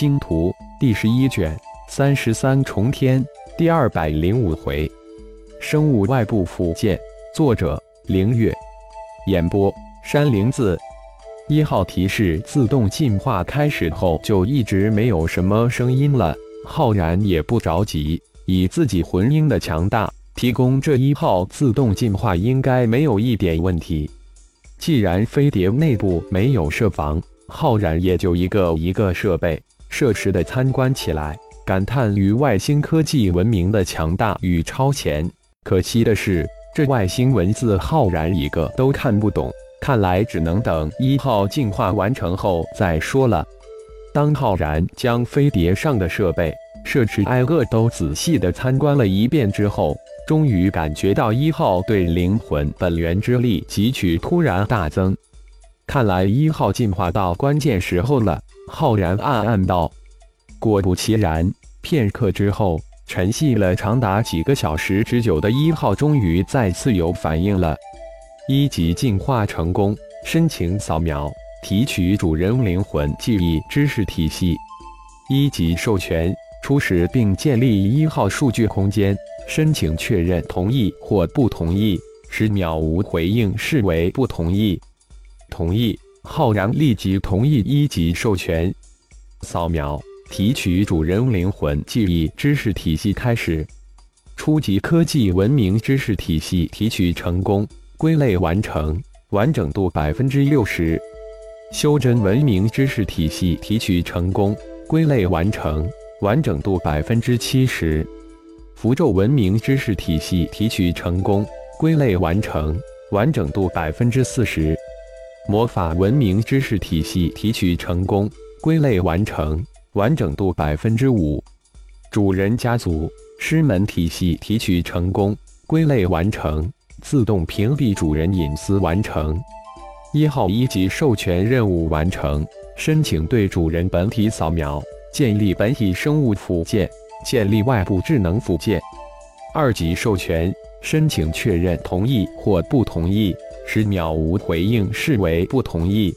星图》第十一卷三十三重天第二百零五回，生物外部附件，作者：凌月，演播：山灵子。一号提示自动进化开始后就一直没有什么声音了，浩然也不着急，以自己魂婴的强大，提供这一号自动进化应该没有一点问题。既然飞碟内部没有设防，浩然也就一个一个设备设施的参观起来，感叹于外星科技文明的强大与超前。可惜的是，这外星文字浩然一个都看不懂。看来只能等一号进化完成后再说了。当浩然将飞碟上的设备设置挨个都仔细的参观了一遍之后，终于感觉到一号对灵魂本源之力汲取突然大增。看来一号进化到关键时候了，浩然暗暗道。果不其然，片刻之后，沉寂了长达几个小时之久的一号终于再次有反应了。一级进化成功，申请扫描提取主人灵魂记忆知识体系。一级授权初始并建立一号数据空间，申请确认同意或不同意，十秒无回应视为不同意。同意，浩然立即同意一级授权。扫描提取主人灵魂记忆知识体系开始。初级科技文明知识体系提取成功。归类完成，完整度百分之六十。修真文明知识体系提取成功，归类完成，完整度百分之七十。符咒文明知识体系提取成功，归类完成，完整度百分之四十。魔法文明知识体系提取成功，归类完成，完整度百分之五。主人家族师门体系提取成功，归类完成。自动屏蔽主人隐私完成，一号一级授权任务完成。申请对主人本体扫描，建立本体生物附件，建立外部智能附件。二级授权申请确认同意或不同意，十秒无回应视为不同意。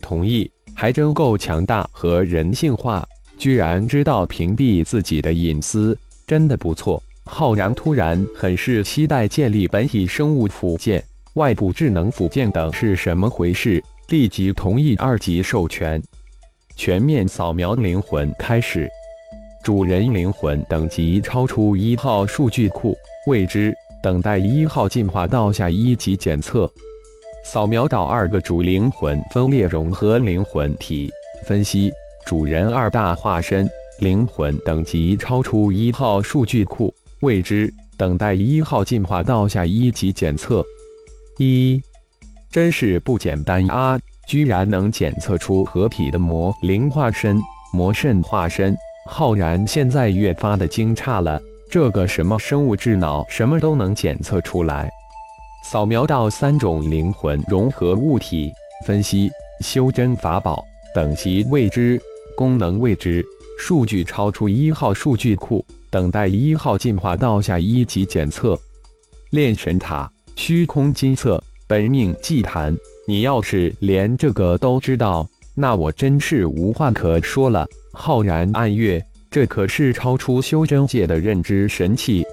同意，还真够强大和人性化，居然知道屏蔽自己的隐私，真的不错。浩然突然很是期待建立本体生物附件、外部智能附件等是什么回事，立即同意二级授权。全面扫描灵魂开始，主人灵魂等级超出一号数据库，未知，等待一号进化到下一级检测。扫描到二个主灵魂分裂融合灵魂体，分析主人二大化身灵魂等级超出一号数据库。未知，等待一号进化到下一级检测。一，真是不简单啊！居然能检测出合体的魔灵化身、魔圣化身。浩然现在越发的惊诧了，这个什么生物智脑，什么都能检测出来。扫描到三种灵魂融合物体，分析修真法宝等级未知，功能未知，数据超出一号数据库。等待一号进化到下一级检测，炼神塔、虚空金册、本命祭坛。你要是连这个都知道，那我真是无话可说了。浩然暗月，这可是超出修真界的认知神器。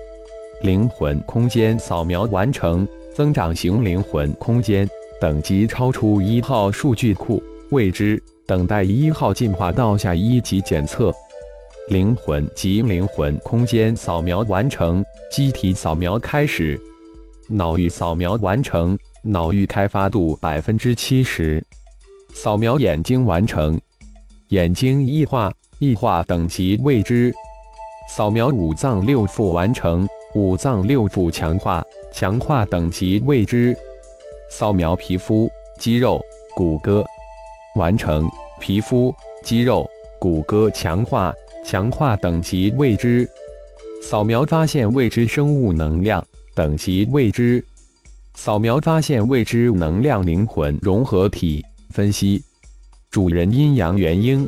灵魂空间扫描完成，增长型灵魂空间，等级超出一号数据库，未知。等待一号进化到下一级检测。灵魂及灵魂空间扫描完成，机体扫描开始。脑域扫描完成，脑域开发度百分之七十。扫描眼睛完成，眼睛异化，异化等级未知。扫描五脏六腑完成，五脏六腑强化，强化等级未知。扫描皮肤、肌肉、骨骼。完成，皮肤、肌肉、骨骼。强化。强化等级未知，扫描发现未知生物能量。等级未知，扫描发现未知能量灵魂。融合体。分析，主人阴阳元婴，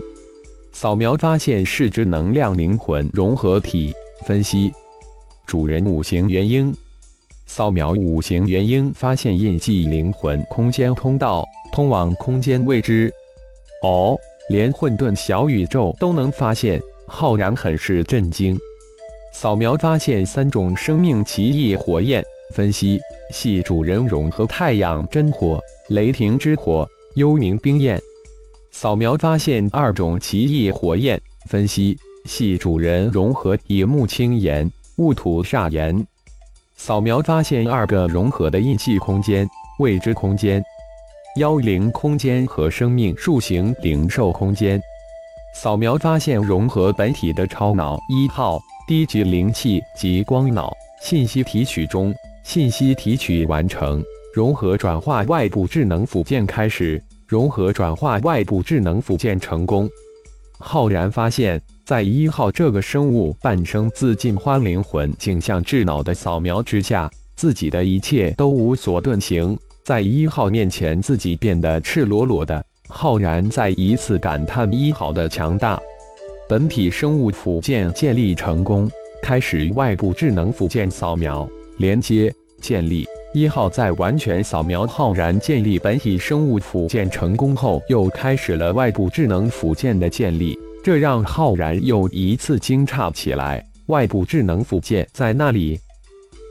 扫描发现是之能量灵魂融合体分析，主人五行元婴，扫描五行元婴发现印记灵魂空间通道通往空间未知，哦。连混沌小宇宙都能发现，浩然很是震惊。扫描发现三种生命奇异火焰，分析系主人融合太阳真火、雷霆之火、幽冥冰焰。扫描发现二种奇异火焰，分析系主人融合野木青岩、雾土煞岩。扫描发现二个融合的印记空间：未知空间、妖灵空间和生命树形灵兽空间。扫描发现融合本体的超脑一号低级灵气及光脑信息提取中，信息提取完成，融合转化外部智能组件开始，融合转化外部智能辅件成功。浩然发现。在一号这个生物半生自进化灵魂镜像智脑的扫描之下，自己的一切都无所遁形。在一号面前，自己变得赤裸裸的。浩然再一次感叹一号的强大。本体生物辅件建立成功，开始外部智能辅件扫描连接建立。一号在完全扫描浩然建立本体生物附件成功后，又开始了外部智能辅件的建立。这让浩然又一次惊诧起来。外部智能辅件在那里？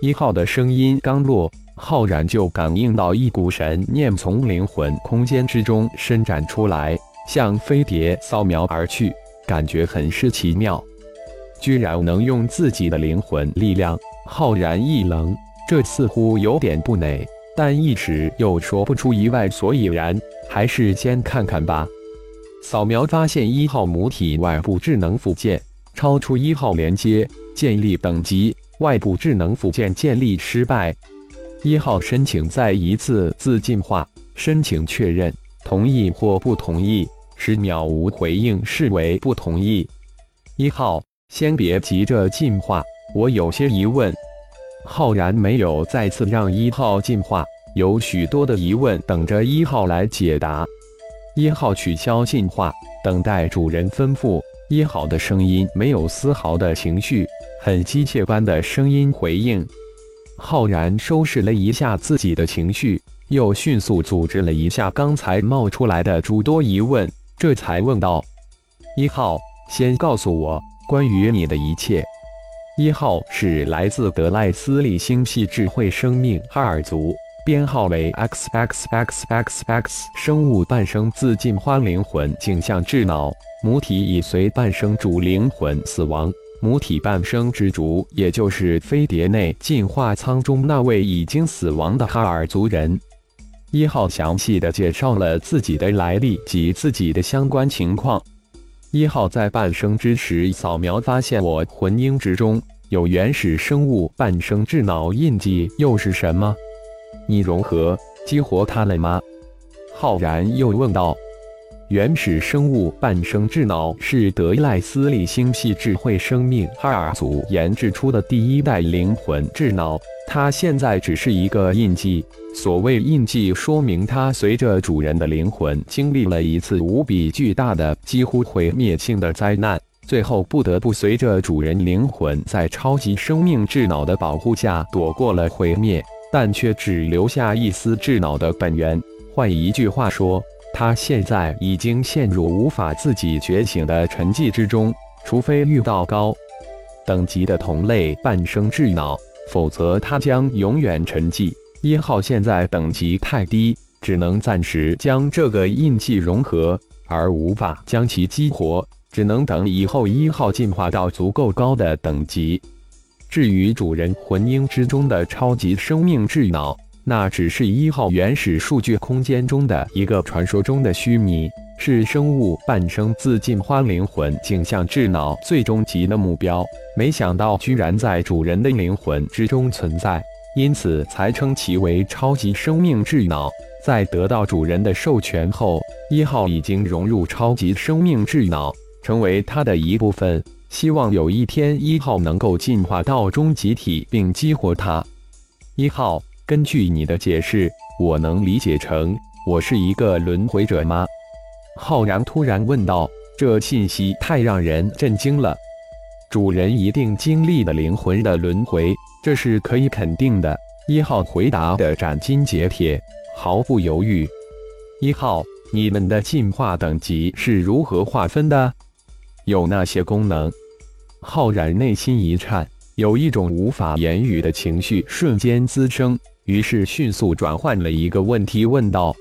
一号的声音刚落，浩然就感应到一股神念从灵魂空间之中伸展出来，向飞碟扫描而去，感觉很是奇妙。居然能用自己的灵魂力量！浩然一愣，这似乎有点不馁，但一时又说不出意外所以然，还是先看看吧。扫描发现一号母体外部智能附件超出一号连接建立等级，外部智能附件建立失败。一号申请再一次自进化，申请确认，同意或不同意，十秒无回应视为不同意。一号，先别急着进化，我有些疑问。浩然没有再次让一号进化，有许多的疑问等着一号来解答。一号取消进化，等待主人吩咐。一号的声音没有丝毫的情绪，很机械般的声音回应。浩然收拾了一下自己的情绪，又迅速组织了一下刚才冒出来的诸多疑问，这才问道：“一号，先告诉我关于你的一切。”一号是来自德赖斯利星系智慧生命哈尔族。编号为 x x x x x 生物半生自进化灵魂镜像智脑母体已随半生主灵魂死亡，母体半生之主，也就是飞碟内进化舱中那位已经死亡的哈尔族人。一号详细的介绍了自己的来历及自己的相关情况。一号在半生之时扫描发现我魂婴之中有原始生物半生智脑印记，又是什么？你融合激活它了吗？浩然又问道。原始生物半生智脑是德赖斯利星系智慧生命哈尔族研制出的第一代灵魂智脑，它现在只是一个印记。所谓印记，说明它随着主人的灵魂经历了一次无比巨大的、几乎毁灭性的灾难，最后不得不随着主人灵魂在超级生命智脑的保护下躲过了毁灭。但却只留下一丝智脑的本源。换一句话说，他现在已经陷入无法自己觉醒的沉寂之中。除非遇到高等级的同类半生智脑，否则他将永远沉寂。一号现在等级太低，只能暂时将这个印记融合，而无法将其激活，只能等以后一号进化到足够高的等级。至于主人魂婴之中的超级生命智脑，那只是一号原始数据空间中的一个传说中的虚拟，是生物半生自进化灵魂镜像智脑最终极的目标。没想到居然在主人的灵魂之中存在，因此才称其为超级生命智脑。在得到主人的授权后，一号已经融入超级生命智脑，成为它的一部分。希望有一天一号能够进化到终极体并激活它。一号，根据你的解释，我能理解成我是一个轮回者吗？浩然突然问道。这信息太让人震惊了。主人一定经历了灵魂的轮回，这是可以肯定的。一号回答的斩钉截铁，毫不犹豫。一号，你们的进化等级是如何划分的？有那些功能？浩然内心一颤，有一种无法言语的情绪瞬间滋生，于是迅速转换了一个问题问道：“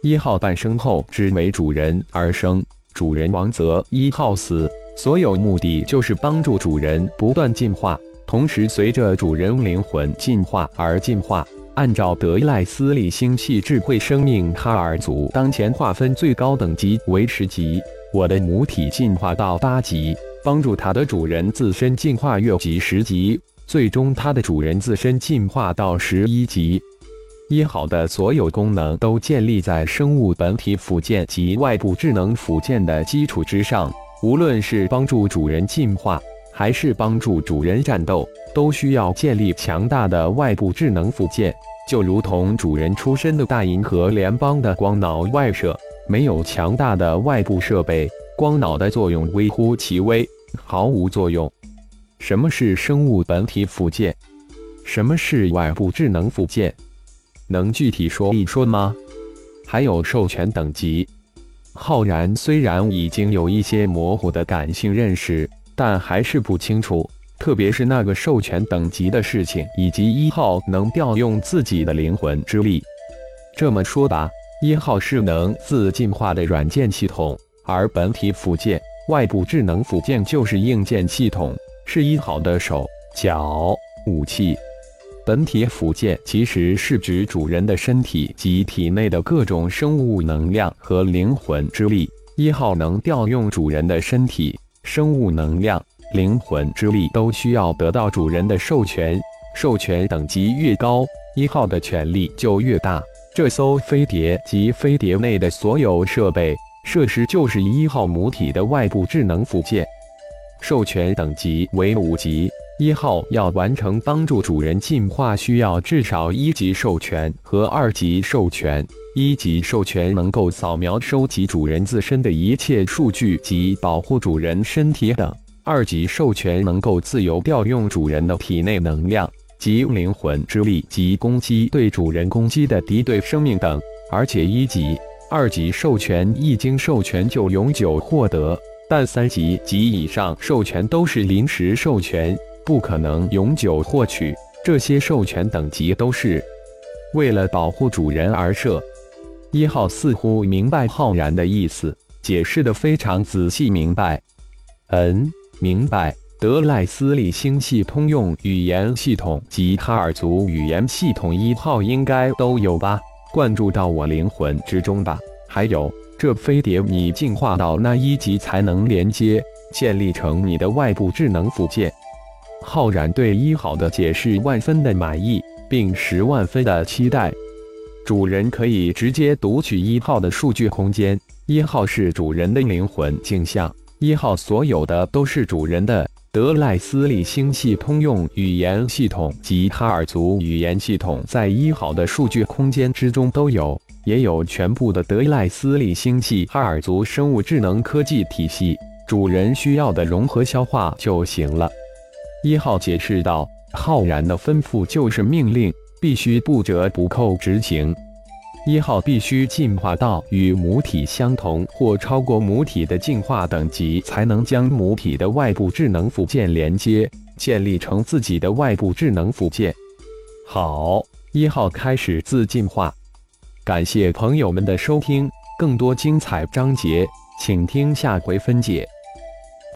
一号诞生后只为主人而生，主人亡则一号死，所有目的就是帮助主人不断进化，同时随着主人灵魂进化而进化。按照德赖斯利星系智慧生命哈尔族当前划分最高等级为十级，我的母体进化到八级。”帮助它的主人自身进化越级十级，最终它的主人自身进化到十一级。一号的所有功能都建立在生物本体附件及外部智能附件的基础之上。无论是帮助主人进化，还是帮助主人战斗，都需要建立强大的外部智能附件。就如同主人出身的大银河联邦的光脑外设，没有强大的外部设备。光脑的作用微乎其微，毫无作用。什么是生物本体附件？什么是外部智能附件？能具体说一说吗？还有授权等级。浩然虽然已经有一些模糊的感性认识，但还是不清楚，特别是那个授权等级的事情，以及一号能调用自己的灵魂之力。这么说吧，一号是能自进化的软件系统。而本体辅件、外部智能辅件就是硬件系统，是一号的手脚武器。本体辅件其实是指主人的身体及体内的各种生物能量和灵魂之力。一号能调用主人的身体、生物能量、灵魂之力，都需要得到主人的授权。授权等级越高，一号的权力就越大。这艘飞碟及飞碟内的所有设备。设施就是一号母体的外部智能附件，授权等级为五级。一号要完成帮助主人进化，需要至少一级授权和二级授权。一级授权能够扫描收集主人自身的一切数据及保护主人身体等；二级授权能够自由调用主人的体内能量及灵魂之力及攻击对主人攻击的敌对生命等。而且一级。二级授权一经授权就永久获得，但三级及以上授权都是临时授权，不可能永久获取。这些授权等级都是为了保护主人而设。一号似乎明白浩然的意思，解释的非常仔细明白。嗯，明白。德赖斯利星系通用语言系统及哈尔族语言系统一号应该都有吧？灌注到我灵魂之中吧。还有，这飞碟你进化到那一级才能连接建立成你的外部智能附件。浩然对一号的解释万分的满意，并十万分的期待。主人可以直接读取一号的数据空间。一号是主人的灵魂镜像，一号所有的都是主人的。德赖斯利星系通用语言系统及哈尔族语言系统在一号的数据空间之中都有，也有全部的德赖斯利星系哈尔族生物智能科技体系，主人需要的融合消化就行了。一号解释道：“浩然的吩咐就是命令，必须不折不扣执行。”一号必须进化到与母体相同或超过母体的进化等级，才能将母体的外部智能附件连接，建立成自己的外部智能附件。好，一号开始自进化。感谢朋友们的收听，更多精彩章节，请听下回分解。